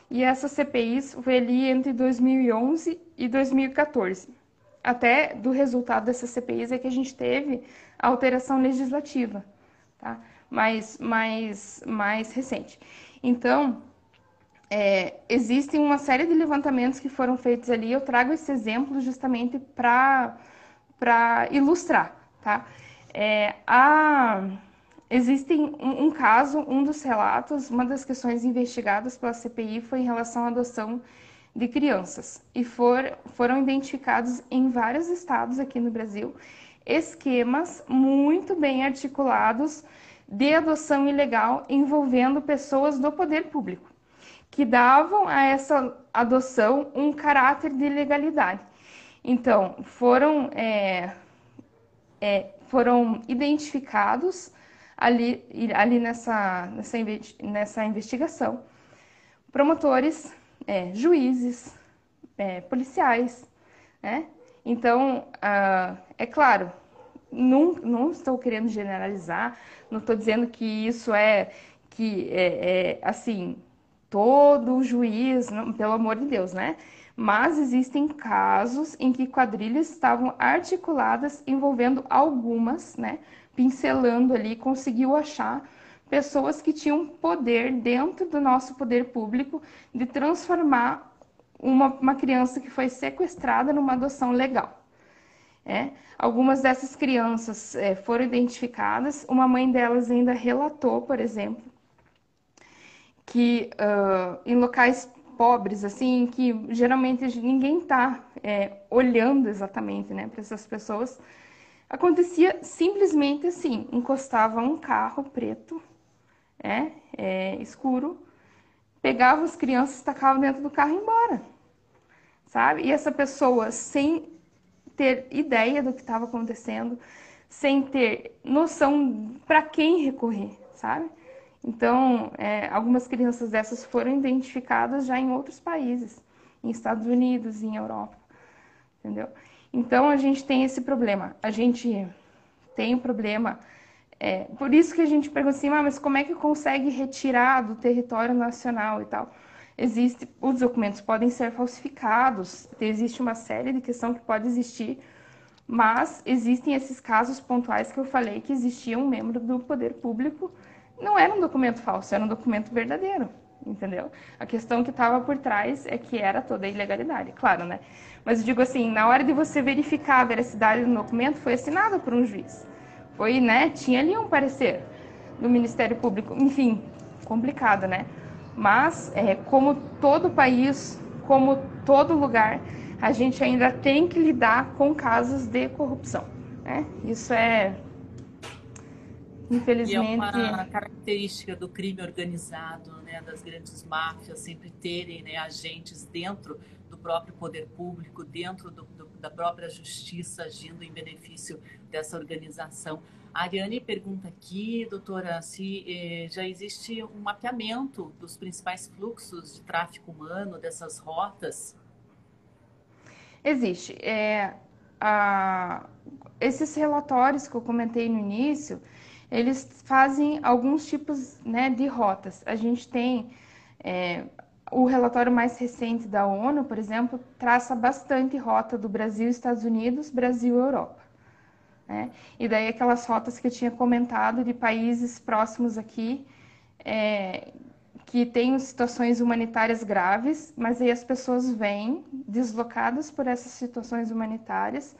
E essas CPIs foi ali entre 2011 e 2014. Até do resultado dessas CPIs é que a gente teve a alteração legislativa, tá? Mais, mais, mais recente. Então, é, existem uma série de levantamentos que foram feitos ali. Eu trago esse exemplo justamente para ilustrar, tá? É, a, existem um, um, caso, um dos relatos, uma das questões investigadas pela CPI foi em relação à adoção de crianças e for, foram identificados em vários estados aqui no Brasil esquemas muito bem articulados de adoção ilegal envolvendo pessoas do poder público que davam a essa adoção um caráter de legalidade. Então, foram, é, é, foram identificados ali, ali nessa, nessa, nessa investigação promotores, é, juízes, é, policiais, né? Então, ah, é claro, não, não estou querendo generalizar, não estou dizendo que isso é que é, é assim todo juiz, não, pelo amor de Deus, né? Mas existem casos em que quadrilhas estavam articuladas envolvendo algumas, né? Pincelando ali, conseguiu achar pessoas que tinham poder dentro do nosso poder público de transformar uma, uma criança que foi sequestrada numa adoção legal. É? Algumas dessas crianças é, foram identificadas, uma mãe delas ainda relatou, por exemplo, que uh, em locais pobres, assim, que geralmente ninguém está é, olhando exatamente né, para essas pessoas, acontecia simplesmente assim: encostava um carro preto, é, é, escuro, pegava as crianças, tacava dentro do carro e embora, sabe? E essa pessoa, sem ter ideia do que estava acontecendo, sem ter noção para quem recorrer, sabe? Então, é, algumas crianças dessas foram identificadas já em outros países, em Estados Unidos, em Europa, entendeu? Então, a gente tem esse problema. A gente tem o um problema. É, por isso que a gente pergunta assim, ah, mas como é que consegue retirar do território nacional e tal? Existe, os documentos podem ser falsificados, existe uma série de questões que pode existir, mas existem esses casos pontuais que eu falei que existia um membro do poder público não era um documento falso, era um documento verdadeiro, entendeu? A questão que estava por trás é que era toda a ilegalidade, claro, né? Mas eu digo assim, na hora de você verificar a veracidade do documento, foi assinado por um juiz. Foi, né? Tinha ali um parecer do Ministério Público, enfim, complicado, né? Mas, é, como todo país, como todo lugar, a gente ainda tem que lidar com casos de corrupção. Né? Isso é Infelizmente. E é uma característica do crime organizado, né, das grandes máfias, sempre terem né, agentes dentro do próprio poder público, dentro do, do, da própria justiça, agindo em benefício dessa organização. A Ariane pergunta aqui, doutora, se eh, já existe um mapeamento dos principais fluxos de tráfico humano, dessas rotas? Existe. É, a, esses relatórios que eu comentei no início, eles fazem alguns tipos né, de rotas. A gente tem é, o relatório mais recente da ONU, por exemplo, traça bastante rota do Brasil, Estados Unidos, Brasil, Europa. Né? E daí aquelas rotas que eu tinha comentado de países próximos aqui, é, que têm situações humanitárias graves, mas aí as pessoas vêm deslocadas por essas situações humanitárias,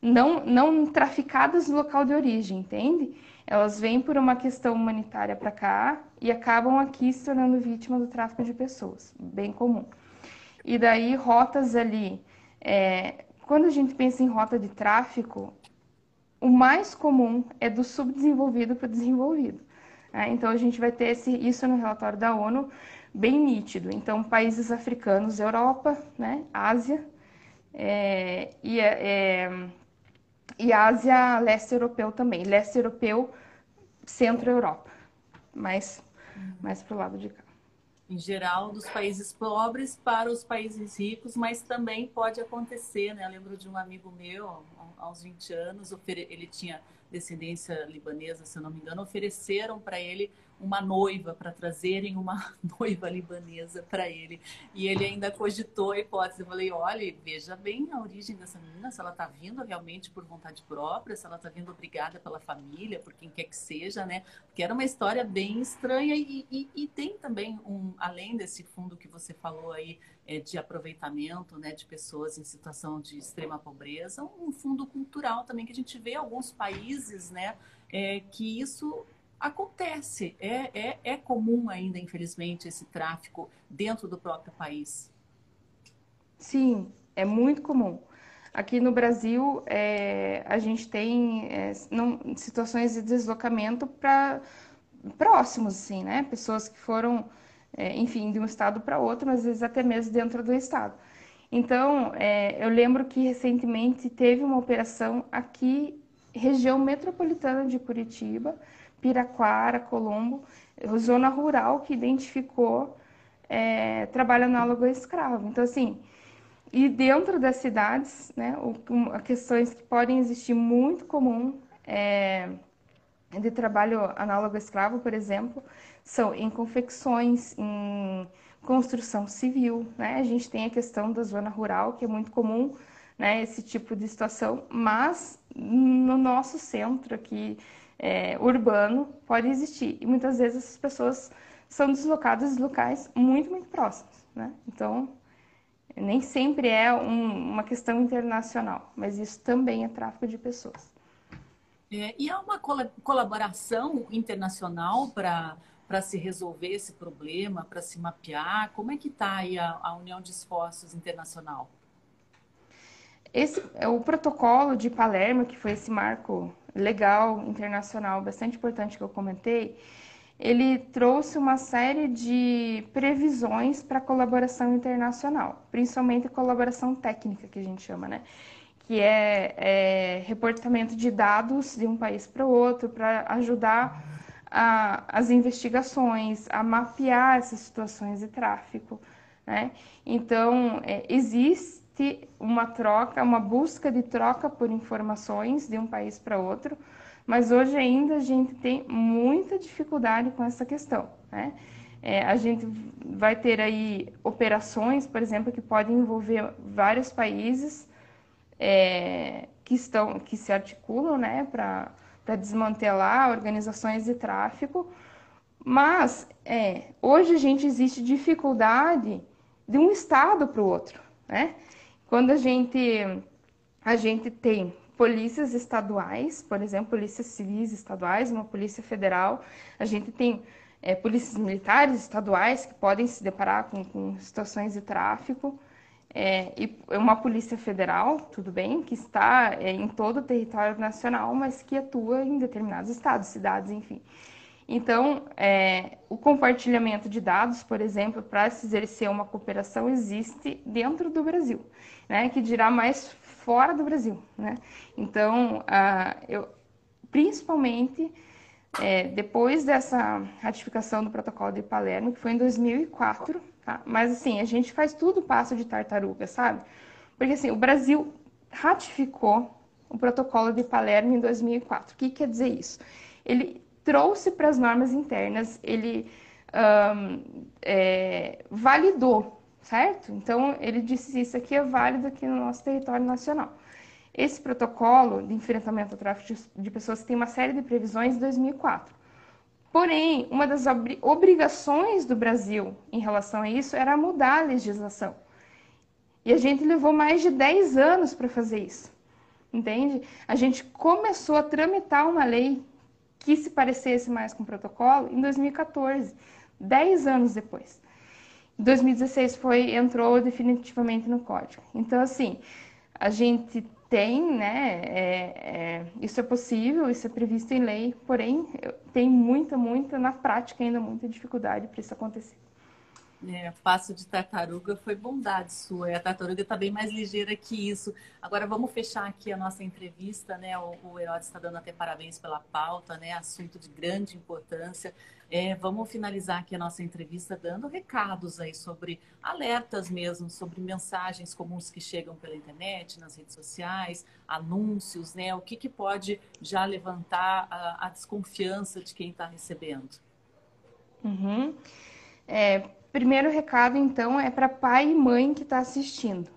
não, não traficadas no local de origem, entende? Elas vêm por uma questão humanitária para cá e acabam aqui se tornando vítima do tráfico de pessoas, bem comum. E daí rotas ali, é, quando a gente pensa em rota de tráfico, o mais comum é do subdesenvolvido para o desenvolvido. Né? Então a gente vai ter esse, isso no relatório da ONU bem nítido. Então países africanos, Europa, né, Ásia é, e é, é e Ásia, leste europeu também. Leste europeu, centro-Europa. Mais, uhum. mais para o lado de cá. Em geral, dos países pobres para os países ricos, mas também pode acontecer, né? Eu lembro de um amigo meu, aos 20 anos, ele tinha descendência libanesa, se eu não me engano, ofereceram para ele uma noiva, para trazerem uma [LAUGHS] noiva libanesa para ele. E ele ainda cogitou a hipótese. Eu falei: olha, veja bem a origem dessa menina, se ela está vindo realmente por vontade própria, se ela está vindo obrigada pela família, por quem quer que seja, né? Porque era uma história bem estranha e, e, e tem também, um, além desse fundo que você falou aí, é, de aproveitamento né, de pessoas em situação de extrema pobreza, um fundo cultural também, que a gente vê alguns países né, é, que isso acontece. É, é, é comum ainda, infelizmente, esse tráfico dentro do próprio país. Sim, é muito comum. Aqui no Brasil, é, a gente tem é, não, situações de deslocamento para próximos, assim, né? Pessoas que foram é, enfim, de um estado para outro, mas às vezes até mesmo dentro do estado. Então, é, eu lembro que recentemente teve uma operação aqui, região metropolitana de Curitiba, Piraquara, Colombo, zona rural que identificou é, trabalho análogo a escravo. Então, assim, e dentro das cidades, né, o, questões que podem existir muito comum é, de trabalho análogo a escravo, por exemplo, são em confecções, em construção civil, né? A gente tem a questão da zona rural, que é muito comum, né, esse tipo de situação, mas no nosso centro aqui é, urbano pode existir. E muitas vezes essas pessoas são deslocadas de locais muito, muito próximos, né? Então, nem sempre é um, uma questão internacional, mas isso também é tráfico de pessoas. É, e há uma colaboração internacional para para se resolver esse problema, para se mapear? Como é que está aí a, a, União de Esforços Internacional? Esse é o protocolo de Palermo, que foi esse marco legal internacional bastante importante que eu comentei, ele trouxe uma série de previsões para colaboração internacional, principalmente colaboração técnica, que a gente chama, né? Que é, é reportamento de dados de um país para o outro, para ajudar a, as investigações, a mapear essas situações de tráfico. Né? Então, é, existe uma troca, uma busca de troca por informações de um país para outro, mas hoje ainda a gente tem muita dificuldade com essa questão. Né? É, a gente vai ter aí operações, por exemplo, que podem envolver vários países é, que estão que se articulam né, para para desmantelar organizações de tráfico, mas é, hoje a gente existe dificuldade de um estado para o outro, né? Quando a gente a gente tem polícias estaduais, por exemplo, polícias civis estaduais, uma polícia federal, a gente tem é, polícias militares estaduais que podem se deparar com, com situações de tráfico é, e uma polícia federal, tudo bem, que está é, em todo o território nacional, mas que atua em determinados estados, cidades, enfim. Então, é, o compartilhamento de dados, por exemplo, para se exercer uma cooperação, existe dentro do Brasil, né? Que dirá mais fora do Brasil, né? Então, eu, principalmente é, depois dessa ratificação do protocolo de Palermo, que foi em 2004, tá? Mas assim, a gente faz tudo passo de tartaruga, sabe? Porque assim, o Brasil ratificou o protocolo de Palermo em 2004. O que quer dizer isso? Ele trouxe para as normas internas, ele um, é, validou, certo? Então, ele disse isso aqui é válido aqui no nosso território nacional. Esse protocolo de enfrentamento ao tráfico de pessoas tem uma série de previsões de 2004. Porém, uma das obrigações do Brasil em relação a isso era mudar a legislação. E a gente levou mais de 10 anos para fazer isso. Entende? A gente começou a tramitar uma lei que se parecesse mais com o protocolo em 2014, 10 anos depois. 2016 foi entrou definitivamente no código. Então assim, a gente tem, né? É, é, isso é possível, isso é previsto em lei, porém tem muita, muita, na prática ainda muita dificuldade para isso acontecer. É, passo de tartaruga foi bondade sua. A tartaruga está bem mais ligeira que isso. Agora vamos fechar aqui a nossa entrevista, né? O, o está dando até parabéns pela pauta, né? Assunto de grande importância. É, vamos finalizar aqui a nossa entrevista dando recados aí sobre alertas mesmo, sobre mensagens comuns que chegam pela internet, nas redes sociais, anúncios, né? O que, que pode já levantar a, a desconfiança de quem está recebendo? Uhum. É, Primeiro recado, então, é para pai e mãe que está assistindo.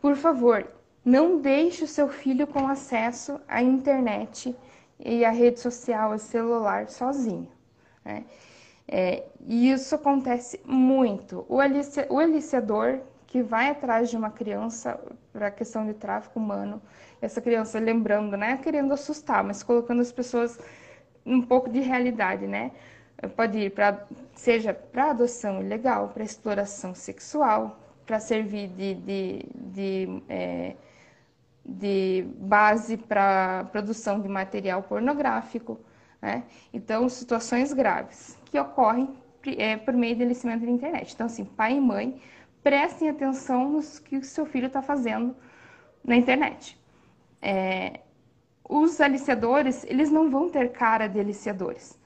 Por favor, não deixe o seu filho com acesso à internet e à rede social, ao celular, sozinho. Né? É, e isso acontece muito. O, alicia, o aliciador que vai atrás de uma criança para a questão de tráfico humano, essa criança lembrando, né, querendo assustar, mas colocando as pessoas um pouco de realidade, né? Pode ir para seja para adoção ilegal, para exploração sexual, para servir de, de, de, é, de base para produção de material pornográfico. Né? Então, situações graves que ocorrem é, por meio do aliciamento da internet. Então, assim, pai e mãe, prestem atenção no que o seu filho está fazendo na internet. É, os aliciadores, eles não vão ter cara de aliciadores.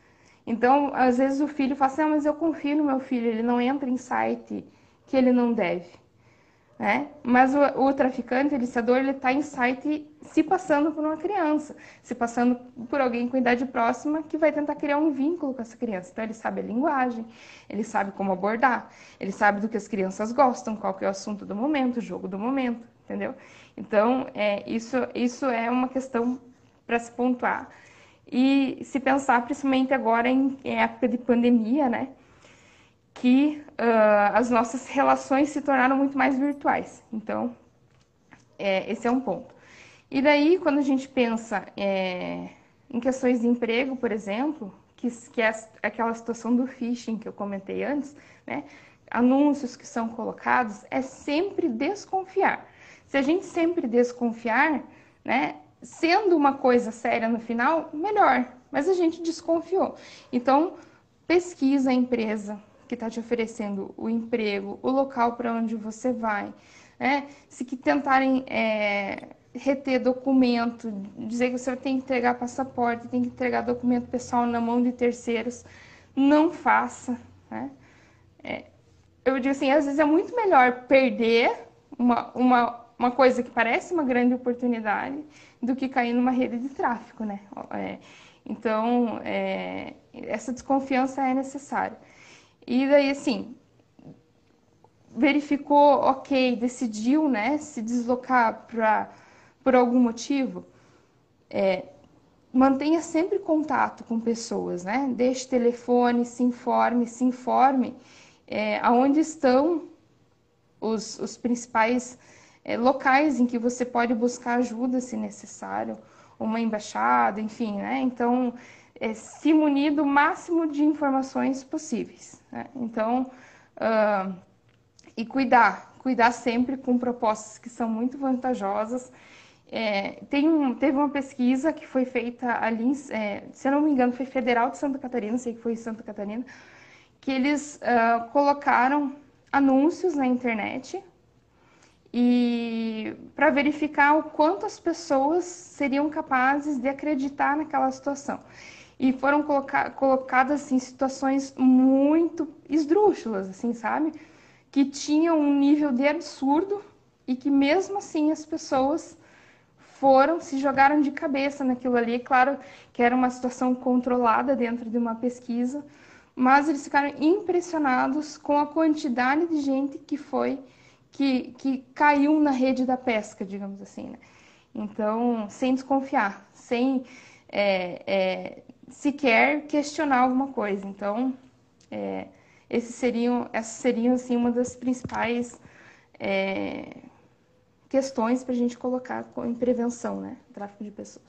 Então, às vezes o filho fala assim, ah, mas eu confio no meu filho, ele não entra em site que ele não deve. Né? Mas o, o traficante, o liciador, ele está em site se passando por uma criança, se passando por alguém com idade próxima que vai tentar criar um vínculo com essa criança. Então, ele sabe a linguagem, ele sabe como abordar, ele sabe do que as crianças gostam, qual que é o assunto do momento, o jogo do momento, entendeu? Então, é, isso, isso é uma questão para se pontuar. E se pensar principalmente agora em, época de pandemia, né? Que uh, as nossas relações se tornaram muito mais virtuais. Então, é, esse é um ponto. E daí, quando a gente pensa é, em questões de emprego, por exemplo, que, que é aquela situação do phishing que eu comentei antes, né? Anúncios que são colocados, é sempre desconfiar. Se a gente sempre desconfiar, né, sendo uma coisa séria no final, melhor. Mas a gente desconfiou. Então, pesquisa a empresa que está te oferecendo o emprego, o local para onde você vai. Né? Se que tentarem é, reter documento, dizer que você tem que entregar passaporte, tem que entregar documento pessoal na mão de terceiros, não faça. Né? É, eu digo assim, às vezes é muito melhor perder uma, uma, uma coisa que parece uma grande oportunidade do que cair numa rede de tráfico, né? É, então, é, essa desconfiança é necessária. E daí, assim, verificou, ok, decidiu, né, se deslocar para por algum motivo, é, mantenha sempre contato com pessoas, né? Deixe telefone, se informe, se informe é, aonde estão os, os principais é, locais em que você pode buscar ajuda se necessário, uma embaixada, enfim, né? Então, é, se munir do máximo de informações possíveis. Né? Então, uh, e cuidar, cuidar sempre com propostas que são muito vantajosas. é, tem um, teve uma pesquisa que foi feita ali, é, se eu não me engano, foi Federal de Santa Catarina, sei que foi em Santa Catarina, que eles uh, colocaram anúncios na internet e para verificar o quanto as pessoas seriam capazes de acreditar naquela situação. E foram coloca colocadas em situações muito esdrúxulas, assim, sabe? Que tinham um nível de absurdo e que mesmo assim as pessoas foram, se jogaram de cabeça naquilo ali. Claro que era uma situação controlada dentro de uma pesquisa, mas eles ficaram impressionados com a quantidade de gente que foi, que, que caiu na rede da pesca, digamos assim. Né? Então, sem desconfiar, sem é, é, sequer questionar alguma coisa. Então, é, esses seriam, essas seriam assim, uma das principais é, questões para a gente colocar em prevenção, né? Tráfico de pessoas.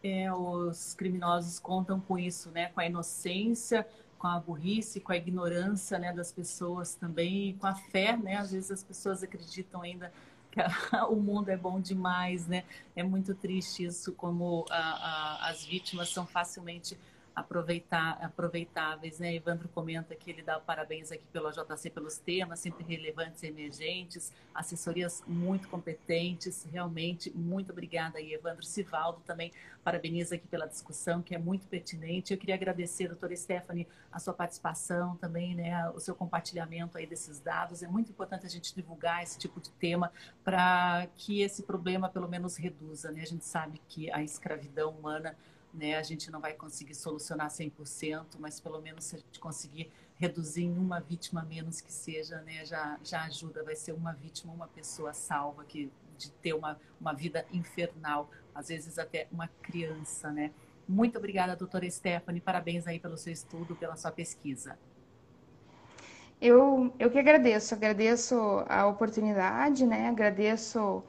É, os criminosos contam com isso, né? Com a inocência, com a burrice, com a ignorância né, das pessoas também, com a fé, né? Às vezes as pessoas acreditam ainda que [LAUGHS] o mundo é bom demais, né? É muito triste isso, como a, a, as vítimas são facilmente aproveitar, aproveitáveis, né? Evandro comenta que ele dá parabéns aqui pelo JC pelos temas, sempre relevantes e emergentes, assessorias muito competentes, realmente, muito obrigada aí, Evandro Sivaldo também parabeniza aqui pela discussão, que é muito pertinente. Eu queria agradecer, doutora Stephanie, a sua participação também, né, o seu compartilhamento aí desses dados. É muito importante a gente divulgar esse tipo de tema para que esse problema pelo menos reduza, né? A gente sabe que a escravidão humana né? A gente não vai conseguir solucionar 100%, mas pelo menos se a gente conseguir reduzir em uma vítima menos que seja, né? Já, já ajuda, vai ser uma vítima, uma pessoa salva que de ter uma, uma vida infernal, às vezes até uma criança, né? Muito obrigada, doutora Stephanie, parabéns aí pelo seu estudo, pela sua pesquisa. Eu, eu que agradeço, agradeço a oportunidade, né? Agradeço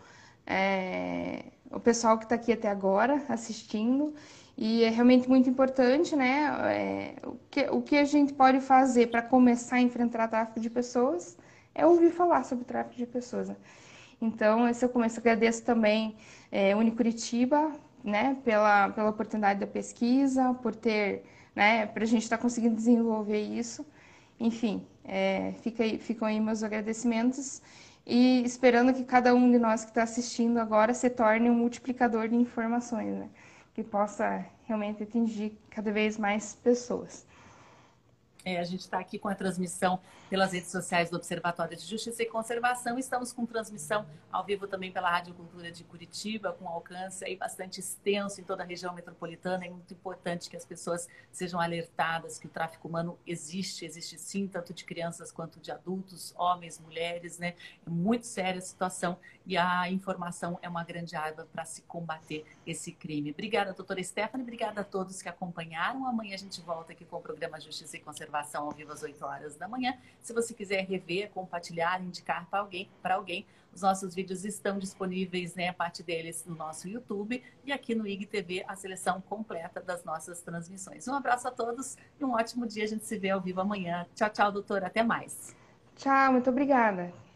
é, o pessoal que está aqui até agora assistindo e é realmente muito importante, né? É, o, que, o que a gente pode fazer para começar a enfrentar o tráfico de pessoas é ouvir falar sobre o tráfico de pessoas. Né? Então, esse eu começo. Agradeço também é, Unicuritiba, né, pela, pela oportunidade da pesquisa, por ter, né, para a gente estar tá conseguindo desenvolver isso. Enfim, é, fica aí, ficam aí meus agradecimentos e esperando que cada um de nós que está assistindo agora se torne um multiplicador de informações, né? Que possa realmente atingir cada vez mais pessoas. É, a gente está aqui com a transmissão pelas redes sociais do Observatório de Justiça e Conservação. Estamos com transmissão ao vivo também pela Rádio Cultura de Curitiba, com alcance aí bastante extenso em toda a região metropolitana. É muito importante que as pessoas sejam alertadas que o tráfico humano existe, existe sim, tanto de crianças quanto de adultos, homens, mulheres, né? É muito séria a situação e a informação é uma grande arma para se combater esse crime. Obrigada, doutora Stephanie, obrigada a todos que acompanharam. Amanhã a gente volta aqui com o programa Justiça e Conservação ao vivo às 8 horas da manhã. Se você quiser rever, compartilhar, indicar para alguém, para alguém, os nossos vídeos estão disponíveis, né, a parte deles no nosso YouTube e aqui no IGTV a seleção completa das nossas transmissões. Um abraço a todos e um ótimo dia. A gente se vê ao vivo amanhã. Tchau, tchau, doutora. Até mais. Tchau, muito obrigada.